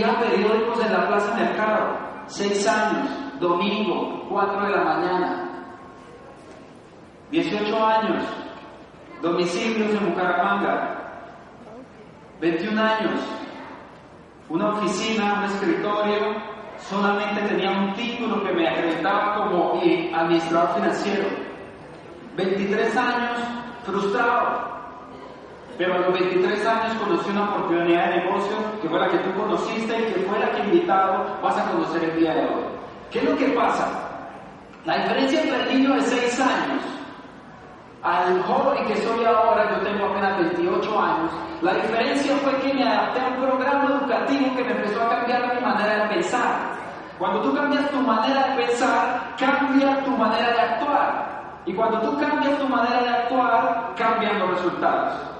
vendía periódicos en la plaza mercado. 6 años, domingo, 4 de la mañana. 18 años, domicilios en Bucaramanga. 21 años, una oficina, un escritorio, solamente tenía un título que me acreditaba como administrador financiero. 23 años, frustrado. Pero a los 23 años conocí una oportunidad de negocio que fue la que tú conociste y que fue la que invitado vas a conocer el día de hoy. ¿Qué es lo que pasa? La diferencia entre el niño de 6 años al joven que soy ahora, yo tengo apenas 28 años, la diferencia fue que me adapté a un programa educativo que me empezó a cambiar mi manera de pensar. Cuando tú cambias tu manera de pensar, cambia tu manera de actuar. Y cuando tú cambias tu manera de actuar, cambian los resultados.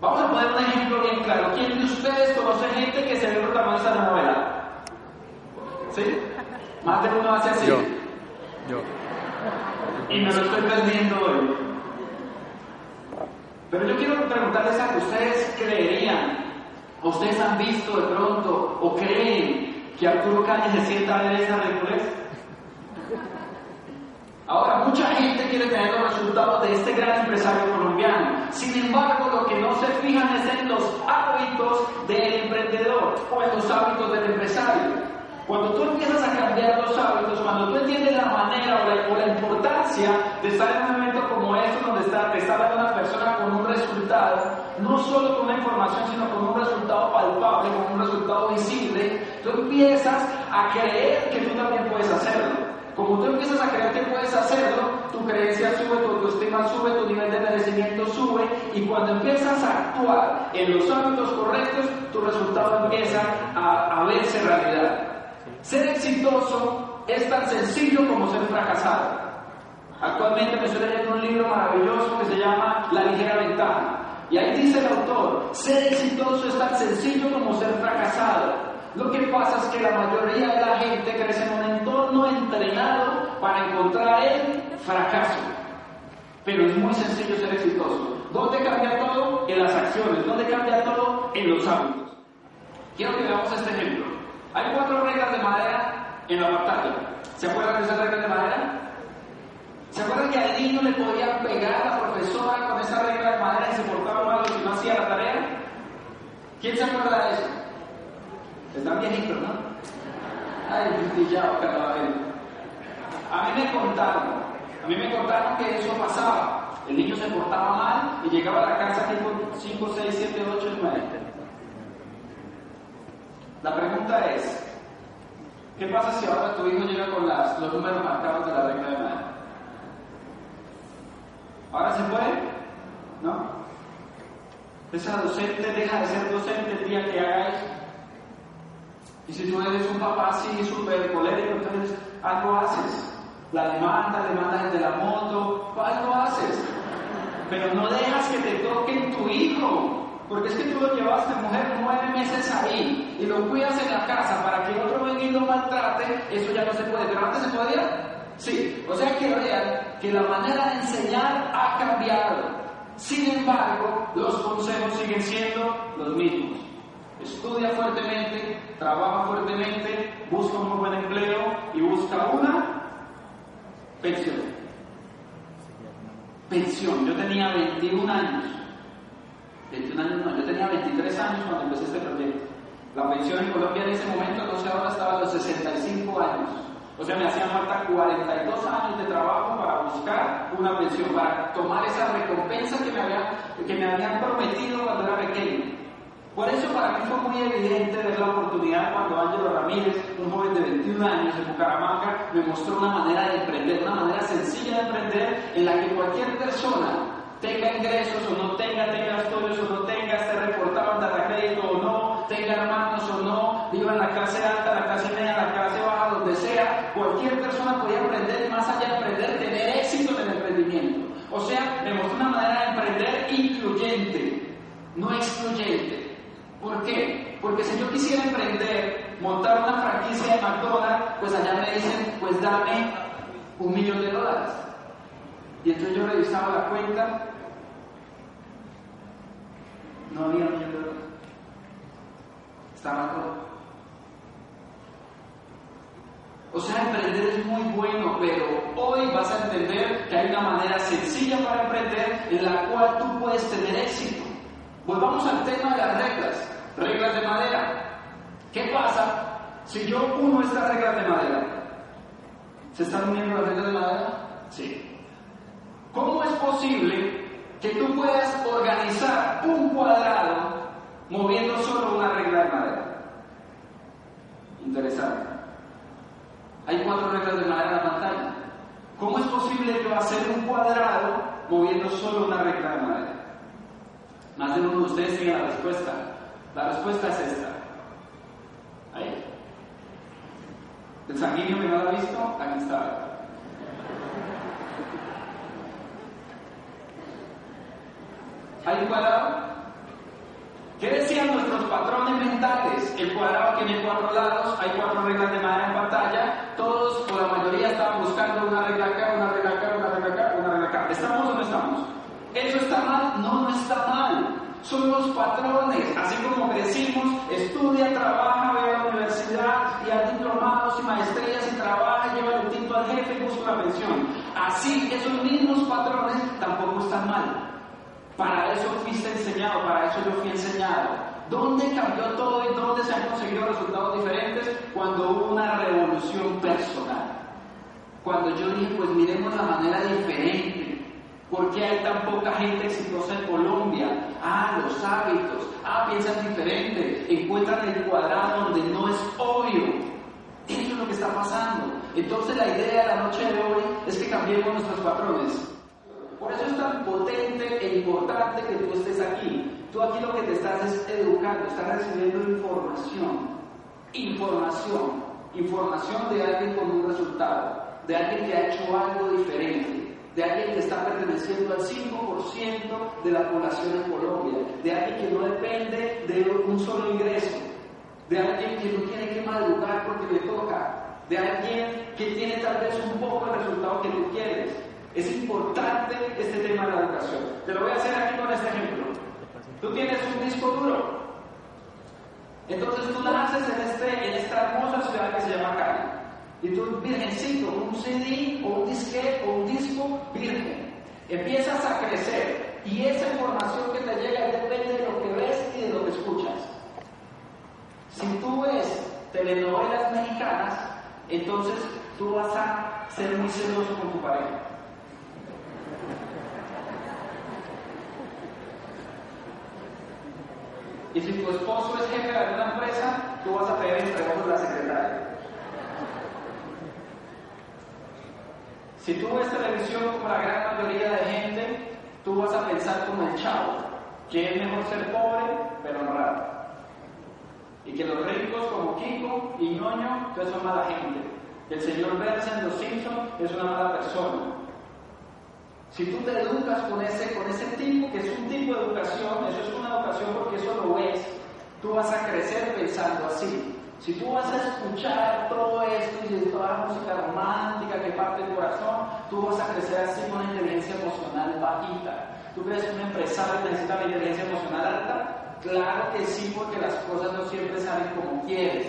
Vamos a poner un ejemplo bien claro. ¿Quién de ustedes conoce gente que se ve protagonista de novela? ¿Sí? Más de uno hace así. Yo. Yo. Y me lo estoy perdiendo hoy. Pero yo quiero preguntarles a ustedes creerían, ustedes han visto de pronto o creen que Arturo Calle se sienta a ver esa ridiculez. Ahora, mucha gente quiere tener los resultados de este gran empresario colombiano. Sin embargo, lo que no se fijan es en los hábitos del emprendedor o en los hábitos del empresario. Cuando tú empiezas a cambiar los hábitos, cuando tú entiendes la manera o la, importancia de estar en un momento como este, donde está, te una persona con un resultado, no solo con una información, sino con un resultado palpable, con un resultado visible, tú empiezas a creer que tú también puedes hacerlo. Como tú empiezas a creer que puedes hacerlo, tu creencia sube, tu autoestima sube, tu nivel de merecimiento sube y cuando empiezas a actuar en los hábitos correctos, tu resultado empieza a, verse realidad. Ser exitoso es tan sencillo como ser fracasado. Actualmente me estoy leyendo un libro maravilloso que se llama La ligera ventaja. Y ahí dice el autor, ser exitoso es tan sencillo como ser fracasado. Lo que pasa es que la mayoría de la gente crece en un entorno entrenado para encontrar el fracaso. Pero es muy sencillo ser exitoso. ¿Dónde cambia todo? En las acciones. ¿Dónde cambia todo? En los hábitos. Quiero que veamos este ejemplo. Hay cuatro reglas de madera en la pantalla. ¿Se acuerdan de esas reglas de madera? ¿Se acuerdan que al niño le podían pegar a la profesora con esa regla de madera y se portaba mal si no hacía la tarea? ¿Quién se acuerda de eso? Están viejitos, ¿no? Ay, pintillado, carnaval. A mí me contaron, a mí me contaron que eso pasaba. El niño se portaba mal y llegaba a la casa tipo 5, 6, 7, 8, 9. La pregunta es, ¿qué pasa si ahora tu hijo llega con los números marcados de la regla de madera? ¿Ahora se puede? ¿No? Esa docente deja de ser docente el día que haga eso. Y si tú eres un papá así súper colérico, entonces algo haces. La demanda, demanda desde la moto, algo haces. Pero no dejas que te toquen tu hijo. Porque es que tú lo llevaste, mujer, nueve meses ahí y lo cuidas en la casa para que otro venga y lo maltrate, eso ya no se puede. Pero antes se podía. Sí, o sea que vean que la manera de enseñar ha cambiado. Sin embargo, los consejos siguen siendo los mismos. Estudia fuertemente, trabaja fuertemente, busca un buen empleo y busca una pensión. Pensión. Yo tenía 21 años 21 años no, yo tenía 23 años cuando empecé este proyecto. La pensión en Colombia en ese momento, sé, ahora estaba a los 65 años. O sea, me hacían falta 42 años de trabajo para buscar una pensión, para tomar esa recompensa que me habían prometido cuando era pequeño. Por eso para mí fue muy evidente ver la oportunidad cuando Ángelo Ramírez, un joven de 21 años en Bucaramanga, me mostró una manera de emprender, una manera sencilla de emprender en la que cualquier persona tenga ingresos o no tenga, tenga estudios o no tenga, esté reportado en data crédito o no, tenga hermanos o no, viva en la clase alta, la clase media, la clase baja, donde sea, cualquier persona podía emprender más allá de emprender, tener éxito en el emprendimiento. O sea, me mostró una manera de emprender incluyente, no excluyente. ¿Por qué? Porque si yo quisiera emprender, montar una franquicia de McDonald's, pues allá me dicen, pues dame un millón de dólares. Y entonces yo revisaba la cuenta, no había mil dólares. Estaba todo. O sea, emprender es muy bueno, pero hoy vas a entender que hay una manera sencilla para emprender en la cual tú puedes tener éxito. Volvamos al tema de las reglas, reglas de madera. ¿Qué pasa si yo uno estas reglas de madera? ¿Se están uniendo las reglas de madera? Sí. ¿Cómo es posible que tú puedas organizar un cuadrado moviendo solo una regla de madera? Interesante. Hay cuatro reglas de madera en la pantalla. ¿Cómo es posible yo hacer un cuadrado moviendo solo una regla de madera? Más de uno de ustedes tiene la respuesta. La respuesta es esta. Ahí. El sanguíneo que no lo ha visto, aquí está. ¿Hay un cuadrado? ¿Qué decían nuestros patrones mentales? El cuadrado tiene cuatro lados, hay cuatro reglas de madera en pantalla, todos o la mayoría estaban buscando una regla acá, una regla acá, una regla acá, una regla acá. ¿Estamos o no estamos? ¿Eso está mal? No, no está mal. Son los patrones, así como crecimos, estudia, trabaja, ve a la universidad y hay diplomados y maestrías y trabaja, lleva el tinto al jefe y busca una pensión. Así, esos mismos patrones tampoco están mal. Para eso fuiste enseñado, para eso yo fui enseñado. ¿Dónde cambió todo y dónde se han conseguido resultados diferentes? Cuando hubo una revolución personal. Cuando yo dije, pues miremos la manera diferente. ¿Por qué hay tan poca gente exitosa en Colombia? Ah, los hábitos. Ah, piensan diferente. Encuentran el cuadrado donde no es obvio. Eso es lo que está pasando. Entonces la idea de la noche de hoy es que cambiemos nuestros patrones. Por eso es tan potente e importante que tú estés aquí. Tú aquí lo que te estás es educando, estás recibiendo información. Información. Información de alguien con un resultado, de alguien que ha hecho algo diferente, de alguien que está perteneciendo al 5% de la población en Colombia, de alguien que no depende de un solo ingreso, de alguien que no tiene que madrugar porque le toca, de alguien que tiene tal vez un poco el resultado que tú quieres, es importante este tema de la educación. Te lo voy a hacer aquí con este ejemplo. Tú tienes un disco duro. Entonces tú naces en, este, en esta hermosa ciudad que se llama Cali. Tú, virgencito, un CD o un disquete o un disco virgen. Empiezas a crecer y esa información que te llega depende de lo que ves y de lo que escuchas. Si tú ves telenovelas mexicanas, entonces tú vas a ser muy celoso con tu pareja. Y si tu esposo es jefe de alguna empresa, tú vas a pedir trabajo de la secretaria. Si tú ves televisión como la gran mayoría de gente, tú vas a pensar como el chavo, que es mejor ser pobre, pero honrado. Y que los ricos como Kiko y Ñoño, son mala gente. El señor Bersen en Los Simpsons es una mala persona. Si tú te educas con ese, con ese tipo, que es un tipo de educación, eso es una educación porque eso lo ves, tú vas a crecer pensando así. Si tú vas a escuchar todo esto y toda la música romántica que parte del corazón, tú vas a crecer así con una inteligencia emocional bajita. ¿Tú crees que un empresario necesita la inteligencia emocional alta? Claro que sí, porque las cosas no siempre salen como quieres.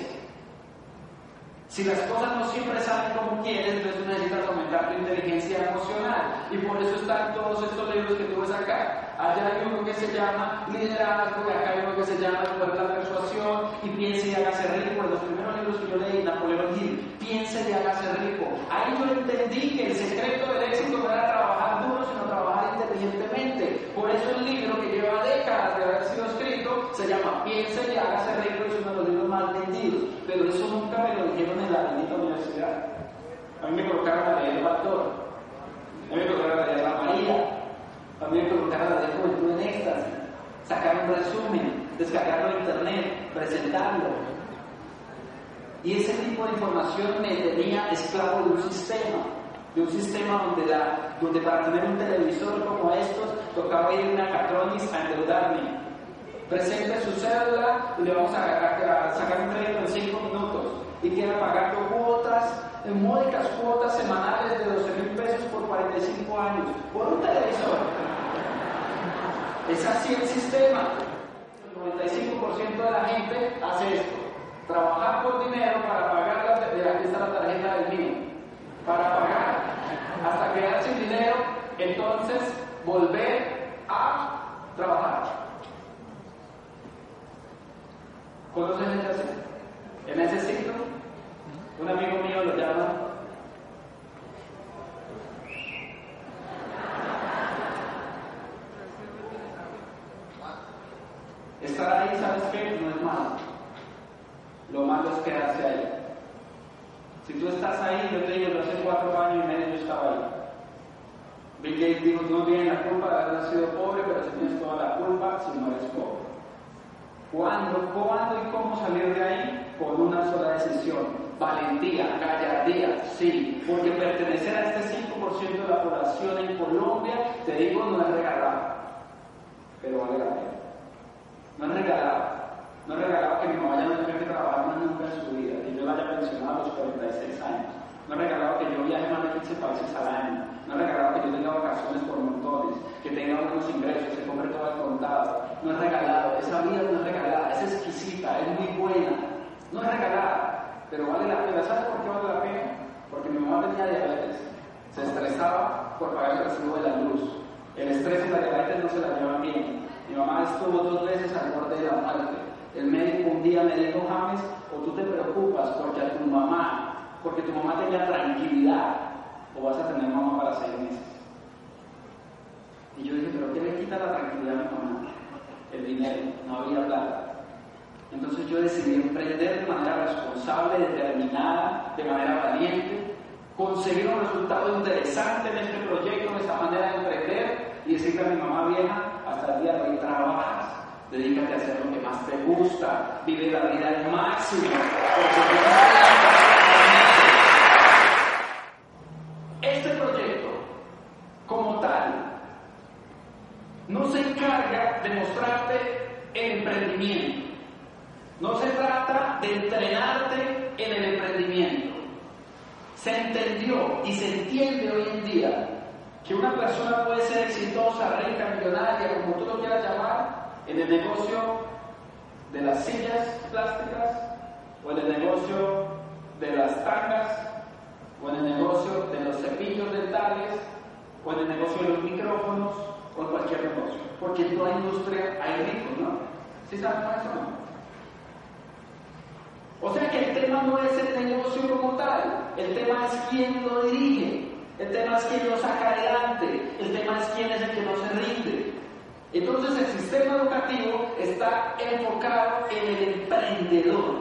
Si las cosas no siempre salen como quieres, entonces necesitas aumentar tu inteligencia emocional. Y por eso están todos estos libros que tú ves acá. Allá hay uno que se llama Liderazgo, y acá hay uno que se llama El de persuasión, y Piense y hágase rico. En los primeros libros que yo leí, Napoleón Hill, Piense y hágase rico. Ahí yo entendí que el secreto del éxito no era trabajar duro, sino trabajar inteligentemente. Por eso el libro que lleva décadas de haber sido escrito se llama Piense y hágase rico, es uno de los libros más vendidos. Pero eso nunca me lo dijeron en la bendita universidad. A mí me colocaron a leer el Pastor, a mí me colocaron a leer la María, a mí me colocaron a leer Juventud en Éxtasis, sacar un resumen, descargarlo en internet, presentarlo. Y ese tipo de información me tenía esclavo de un sistema, de un sistema donde, la, donde para tener un televisor como estos tocaba ir a una Catronis a endeudarme. Presente su cédula y le vamos a sacar un crédito en 5 minutos y queda pagando cuotas, en módicas cuotas semanales de 12 mil pesos por 45 años por un televisor. Es así el sistema. El 95% de la gente hace esto. Trabajar por dinero para pagar la, aquí está la tarjeta del mío. Para pagar hasta quedar sin dinero, entonces volver a trabajar. ¿Conocen gente así? En ese ciclo, un amigo mío lo llama Estar ahí, ¿sabes qué? No es malo. Lo malo es quedarse ahí. Si tú estás ahí, yo te digo, yo hace cuatro años y medio yo estaba ahí. Bill Gates dijo, no tienes la culpa de haber nacido pobre, pero si tienes toda la culpa si no eres pobre. ¿Cuándo, cuándo y cómo salir de ahí? Con una sola decisión. Valentía, gallardía, sí. Porque pertenecer a este 5% de la población en Colombia, te digo, no es regalado. Pero vale la pena. No es regalado. No es regalado que mi mamá ya no tenga que trabajar más nunca en su vida, que yo la haya pensionado a los 46 años. No es regalado que yo viaje más de 15 países al año. No es regalado que yo tenga vacaciones por montones, que tenga unos ingresos, que compre todo el contado. No es regalado. Esa vida no es regalada, es exquisita, es muy buena. No es regalada, pero vale la pena. ¿Sabes por qué vale la pena? Porque mi mamá tenía diabetes. Se estresaba por pagar el recibo de la luz. El estrés y la diabetes no se la llevan bien. Mi mamá estuvo dos veces al borde de la muerte. El médico un día me dijo, James, o tú te preocupas porque a tu mamá, porque tu mamá tenía tranquilidad, o vas a tener mamá para seis meses. Y yo dije, pero ¿qué le quita la tranquilidad a mi mamá? El dinero, no había plata. Entonces yo decidí emprender de manera responsable, determinada, de manera valiente, conseguir un resultado interesante en este proyecto, en esta manera de emprender y decirle a mi mamá vieja, hasta el día de hoy trabajas, dedícate a hacer lo que más te gusta, vive la vida al máximo. Este proyecto, como tal, no se encarga de mostrarte el emprendimiento. No se trata de entrenarte en el emprendimiento. Se entendió y se entiende hoy en día que una persona puede ser exitosa, rica, millonaria, como tú lo quieras llamar, en el negocio de las sillas plásticas, o en el negocio de las tangas, o en el negocio de los cepillos dentales, o en el negocio de los micrófonos, o en cualquier negocio. Porque en toda industria hay ricos, ¿no? ¿Sí saben eso no? O sea que el tema no es el negocio como tal, el tema es quién lo dirige, el tema es quién lo saca adelante, el tema es quién es el que no se rinde. Entonces el sistema educativo está enfocado en el emprendedor.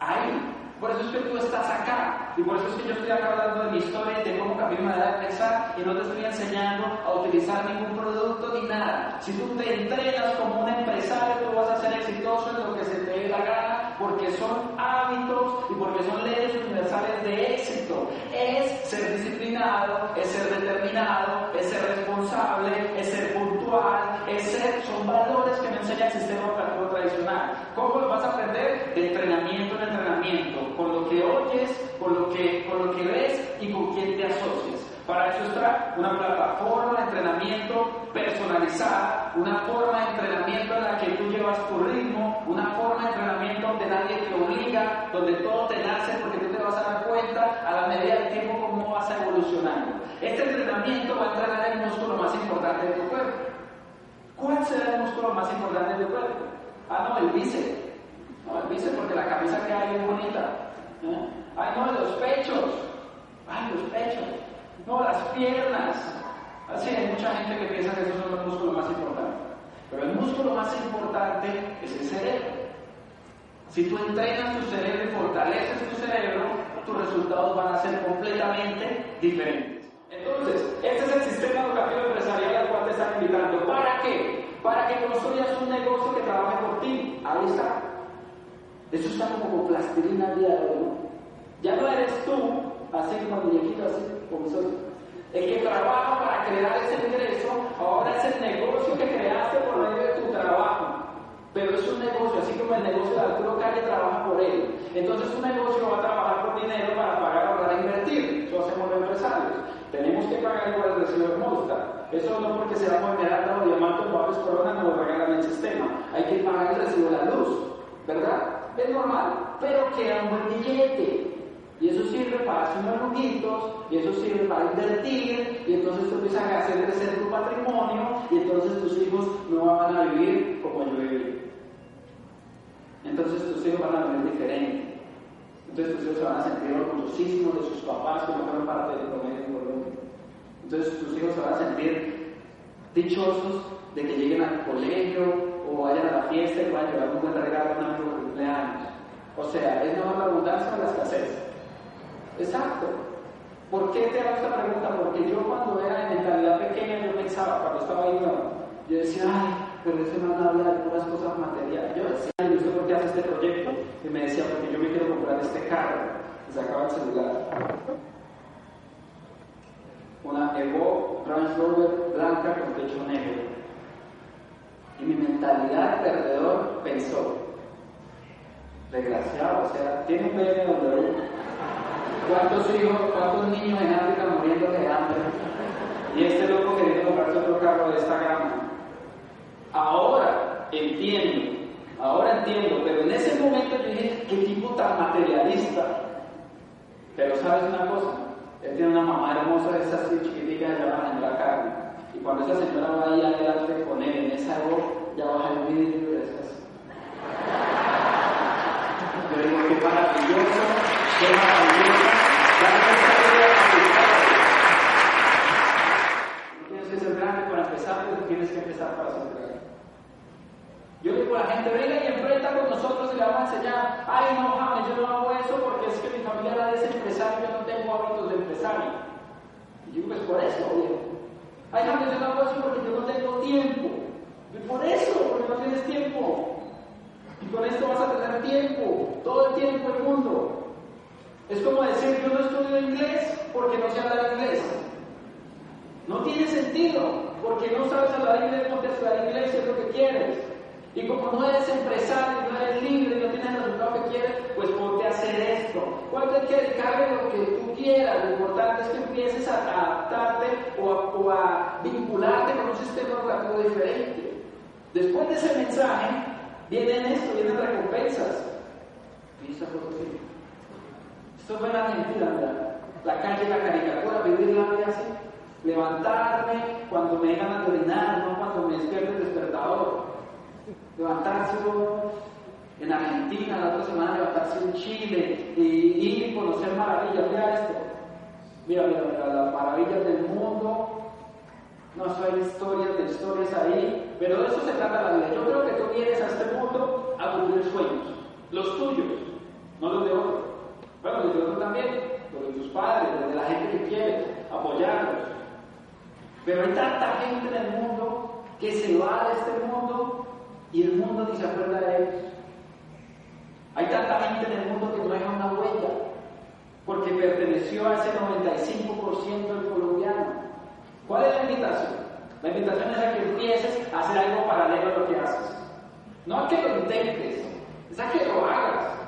Ahí. Por eso es que tú estás acá. Y por eso es que yo estoy acá hablando de mi historia y de cómo cambié mi manera de pensar y no te estoy enseñando a utilizar ningún producto ni nada. Si tú te entrenas como un empresario, tú vas a ser exitoso en lo que se te dé la gana porque son hábitos y porque son leyes universales de éxito. Es ser disciplinado, es ser determinado, es ser responsable, es ser puntual, es ser, son valores que me enseña el sistema educativo tradicional. ¿Cómo lo vas a aprender? De entrenamiento en entrenamiento, con lo que oyes, con lo que, lo que ves y con quién te asocias. Para eso está una plataforma de entrenamiento personalizada, una forma de entrenamiento en la que tú llevas tu ritmo, una forma de entrenamiento donde nadie te obliga, donde todo te nace porque tú te vas a dar cuenta a la medida del tiempo cómo vas evolucionando. Este entrenamiento va a entrenar el músculo más importante de tu cuerpo. ¿Cuál será el músculo más importante de tu cuerpo? Ah, no, el bíceps. No, el bíceps porque la camisa que hay es bonita. ¿Eh? Ay, no, los pechos. Ay, los pechos. No, las piernas. Así hay mucha gente que piensa que esos son los músculos más importantes. Pero el músculo más importante es el cerebro. Si tú entrenas tu cerebro y fortaleces tu cerebro, tus resultados van a ser completamente diferentes. Entonces, este es el sistema educativo empresarial al cual te están invitando. ¿Para qué? Para que construyas un negocio que trabaje por ti. Ahí está. Eso está como plastilina hoy. Ya no eres tú, así como muñequito, así El que trabaja para crear ese ingreso, ahora es el negocio que creaste por medio de tu trabajo. Pero es un negocio, así como el negocio de Arturo Calle trabaja por él. Entonces un negocio va a trabajar por dinero para pagar, ahorrar e invertir. Eso hacemos los empresarios. Tenemos que pagar igual el recibo de Movistar. Eso no porque sea esmeralda o diamante o papel corona no lo regalan el sistema. Hay que pagar el recibo de la luz, ¿verdad? Es normal, pero queda un buen billete. Y eso sirve para unos lujitos, y eso sirve para invertir, y entonces tú empiezas a hacer crecer tu patrimonio, y entonces tus hijos no van a vivir como yo viví. Entonces tus hijos van a vivir diferente. Entonces tus hijos se van a sentir orgullosísimos de sus papás que no fueron parte del promedio en Colombia. Entonces tus hijos se van a sentir dichosos de que lleguen al colegio o vayan a la fiesta y puedan llevar un buen regalo a un amigo cumpleaños. O sea, es mejor la abundancia o la escasez. Exacto. ¿Por qué te hago esta pregunta? Porque yo cuando era en mentalidad pequeña, yo pensaba, cuando estaba ahí, yo decía, ay, pero ese man habla de puras cosas materiales. Yo decía, ¿y usted por qué hace este proyecto? Y me decía, porque yo me quiero comprar este carro. Y sacaba el celular. Una Evo Range blanca con techo negro. Y mi mentalidad de perdedor pensó, desgraciado, o sea, tiene un BMW. ¿Cuántos hijos, cuántos niños en África muriendo de hambre? Y este loco queriendo comprarse otro carro de esta gama. Ahora entiendo, ahora entiendo, pero en ese momento yo dije, qué tipo tan materialista. Pero sabes una cosa, él tiene una mamá hermosa de esas así chiquiticas llamadas en la carne. Y cuando esa señora va ahí adelante con él en esa voz, ya baja el vidrio y esas. Yo digo, qué maravilloso, qué maravilloso. Tienes que grande para empezar, pero tienes que empezar para grande. Yo digo la gente, venga y enfrenta con nosotros y le vamos a enseñar, ay no, James, yo no hago eso porque es que mi familia es empresario, yo no tengo hábitos de empresario. Y yo pues por eso, oye. Ay James, yo no hago eso porque yo no tengo tiempo. Y por eso, porque no tienes tiempo. Y con esto vas a tener tiempo, todo el tiempo del mundo. Es como decir, yo no estudio inglés porque no sé hablar inglés. No tiene sentido, porque no sabes hablar inglés, no te hablar inglés, es lo que quieres. Y como no eres empresario, no eres libre, no tienes el resultado que quieres, pues ponte a hacer esto. ¿Cuánto hay que dedicarle lo que tú quieras? Lo importante es que empieces a adaptarte o a, vincularte con un sistema educativo diferente. Después de ese mensaje, vienen esto, vienen recompensas. ¿Y esta foto sí? Esto fue en Argentina. La calle, la caricatura, vivir la vida así. Levantarme cuando me dejan a orinar, no cuando me despierta el despertador levantarse en Argentina, la otra semana levantarse en Chile y ir y conocer maravillas. Mira esto. Mira, mira, mira, las maravillas del mundo. No hay historias de historias ahí, pero de eso se trata la vida. Yo creo que tú vienes a este mundo a cumplir sueños, los tuyos, no los de otros. Bueno, los de otros también, los de tus padres, los de la gente que quiere, apoyarlos. Pero hay tanta gente en el mundo que se va de este mundo y el mundo ni se acuerda de ellos. Hay tanta gente en el mundo que no deja una huella, porque perteneció a ese 95% del colombiano. ¿Cuál es la invitación? La invitación es a que empieces a hacer algo paralelo a lo que haces. No a que lo intentes, es a que lo hagas.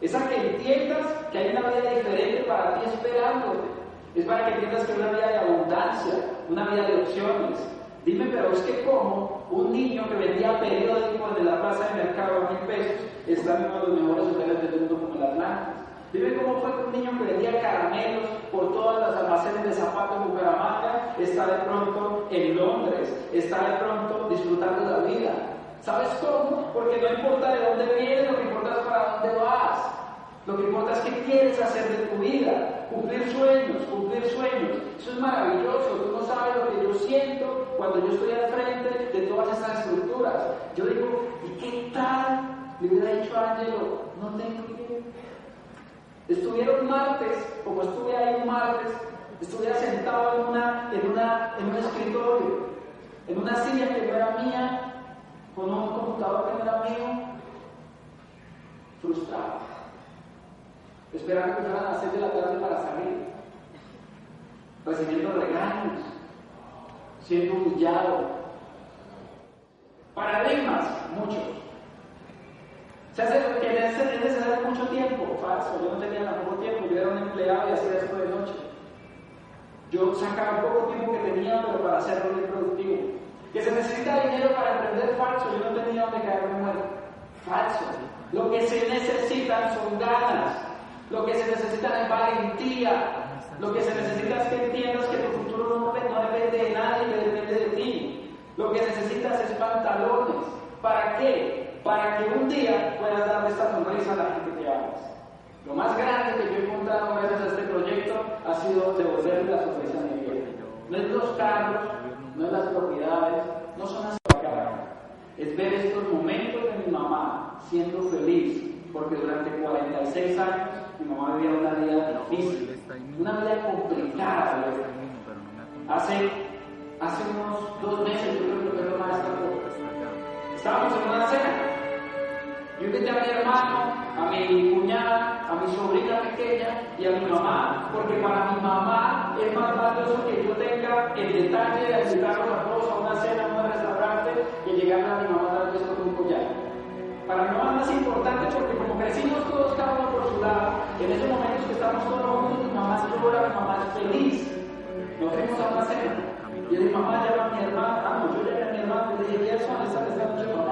Es a que entiendas que hay una vida diferente para ti esperándote. Es para que entiendas que hay una vida de abundancia, una vida de opciones, Dime, pero es que como un niño que vendía periódicos de la plaza de mercado a mil pesos está en uno de los mejores hoteles del mundo como el Atlanta. Dime cómo fue que un niño que vendía caramelos por todas las almacenes de zapatos en Bucaramanga está de pronto en Londres, está de pronto disfrutando la vida. ¿Sabes cómo? Porque no importa de dónde vienes, lo que importa es para dónde vas. Lo que importa es qué quieres hacer de tu vida, cumplir sueños, cumplir sueños. Eso es maravilloso, tú no sabes lo que yo siento cuando yo estoy al frente de todas estas estructuras. Yo digo, ¿y qué tal? Le hubiera dicho a no tengo idea. Estuvieron martes, como estuve ahí un martes, estuviera sentado en, una, en, una, en un escritorio, en una silla que no era mía, con un computador que no era mío, frustrado esperando que fueran las 6 de la tarde para salir, recibiendo regaños, siendo humillado. Paradigmas, muchos. Se hace lo que es necesario mucho tiempo, falso. Yo no tenía tampoco tiempo, yo era un empleado y hacía esto de noche. yo sacaba el poco tiempo que tenía, pero para hacerlo productivo. Que se necesita dinero para emprender falso, yo no tenía donde caerme muerto. Falso. Lo que se necesitan son ganas. Lo que se necesita es valentía. Lo que se necesita es que entiendas que tu futuro no, depende de nadie, que depende de ti. Lo que necesitas es pantalones. ¿Para qué? Para que un día puedas darle esta sonrisa a la gente que amas. Lo más grande que yo he encontrado gracias a este proyecto ha sido devolverle la sonrisa a mi vida. No es los carros, no es las propiedades, no son las. Es ver estos momentos de mi mamá siendo feliz, porque durante 46 años mi mamá vivía una vida difícil, una vida complicada. Hace, hace unos dos meses, yo creo que fue más Estábamos en una cena yo invité a mi hermano, a mi cuñada, a mi sobrina pequeña y a mi mamá, porque para mi mamá es más valioso que yo tenga el detalle de invitarlos a todos a una cena, a un restaurante, que llegar a mi mamá tal vez con un collar. Para mi mamá es más importante porque como crecimos todos cada uno por su lado, en esos momentos que estamos todos juntos, mi mamá llora, mi mamá es feliz. Nos fuimos a una cena. Y mi mamá llama a mi hermana, ah, yo llamé a mi hermano y le dije, ¿qué son esta noche mamá?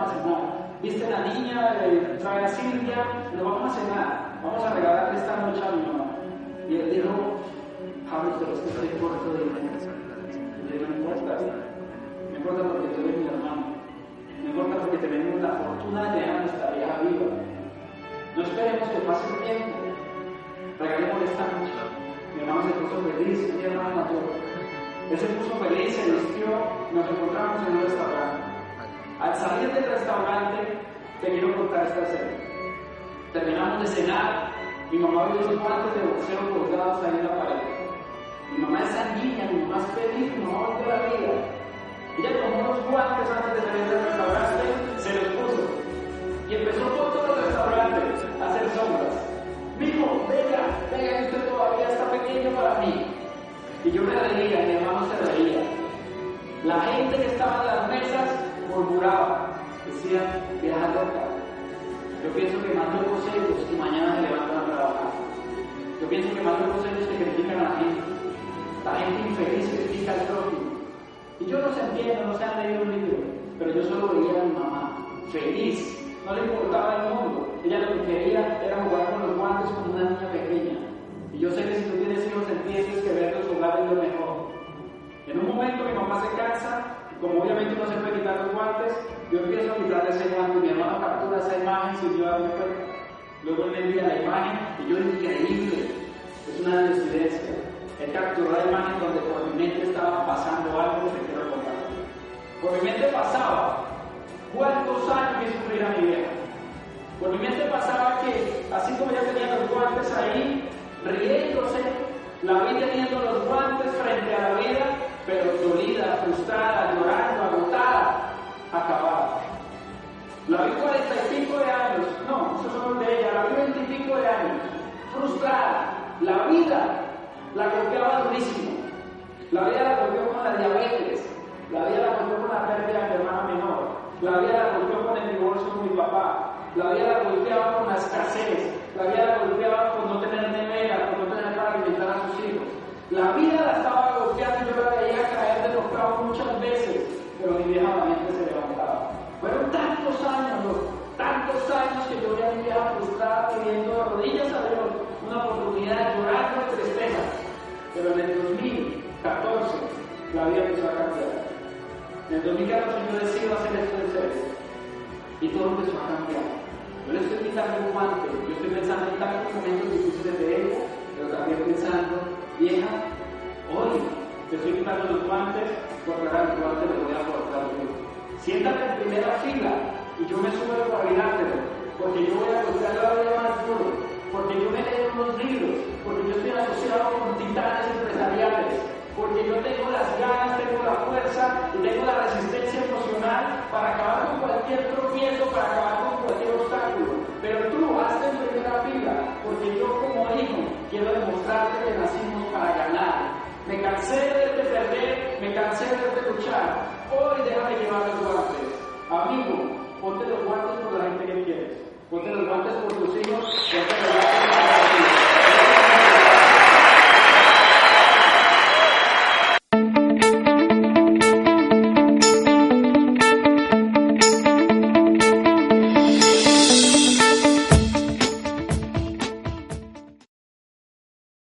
La niña, trae a Silvia, lo vamos a cenar, vamos a regalarle esta noche a mi mamá. Y él dijo, pero es que estoy corto de dinero. No importa, no importa porque tú eres mi hermano, no importa porque tenemos la fortuna de a nuestra vieja viva. No esperemos que pase el tiempo, regalemos esta noche. Mi hermano se puso feliz, mi hermano mayor. Él se puso feliz, se vistió, nos encontramos en un restaurante. Al salir del restaurante, te quiero contar esta escena. Terminamos de cenar, mi mamá vio los guantes de boxeo colgados ahí en la pared. Mi mamá es sanguínea, mi mamá es feliz, mi mamá volvió la vida. Ella tomó unos guantes antes de salir del restaurante, se los puso. Y empezó por todos los restaurantes a hacer sombras. Mijo, venga, venga, usted todavía está pequeño para mí. Y yo me reía, mi hermano se reía. La gente que estaba en las mesas murmuraba, decía, vieja loca. Yo pienso que más locos ellos y mañana se levantan a trabajar. Yo pienso que más locos ellos que critican a la gente. La gente infeliz critica al prójimo. Y yo no se entiendo, no se han leído un libro, pero yo solo veía a mi mamá, feliz, no le importaba el mundo. Ella lo que quería era jugar con los guantes como una niña pequeña. Y yo sé que si tú tienes hijos entiendes que verlos jugar es lo mejor. En un momento mi mamá se cansa como obviamente no se puede quitar los guantes, yo empiezo a quitar ese guante, mi hermano captura esa imagen sin yo darme cuenta. Luego me envía la imagen y yo, increíble, es una desidencia. Él capturó la imagen donde por mi mente estaba pasando algo que quiero contar. Por mi mente pasaba cuántos años que sufrir a mi vieja. Por mi mente pasaba que, así como ya tenía los guantes ahí, riéndose, la vi teniendo los guantes frente a la vida, pero dolida, frustrada, llorando, agotada, acabada. La vi cuarenta y cinco de años, no, eso son de ella, la vi veinticinco de años, frustrada. La vida la golpeaba durísimo. La vida la golpeó con la diabetes, la vida la golpeó con la pérdida de mi hermana menor, la vida la golpeó con el divorcio con mi papá, la vida la golpeaba con la escasez, la vida la golpeaba con no tener nevera, con no tener para alimentar a sus hijos. La vida la estaba golpeando, yo la veía caer de los clavos muchas veces, pero mi vieja valiente se levantaba. Fueron tantos años, tantos años que yo veía a mi vieja frustrada pidiendo de rodillas a Dios una oportunidad, llorando de tristeza. Pero en el 2014 la vida empezó a cambiar. En el 2014 yo decido hacer esto en serio. Y todo empezó a cambiar. Yo le estoy quitando un guante, yo estoy pensando en tantos momentos difíciles de ella, pero también pensando vieja, hoy te estoy quitando los guantes, ahora los guantes los voy a colocar yo. Siéntate en primera fila y yo me subo para mirártelo, porque yo voy a golpear la vida más duro, porque yo me leo unos libros, porque yo estoy asociado con titanes empresariales, porque yo tengo las ganas, tengo la fuerza y tengo la resistencia emocional para acabar con cualquier tropiezo, para acabar con cualquier obstáculo. Pero tú hazte en primera fila, porque yo como hijo quiero demostrarte que nacimos para ganar. Me cansé de perder, me cansé de luchar. Hoy déjame llevar los guantes. Amigo, ponte los guantes por la gente que quieres. Ponte los guantes por tus hijos, ponte los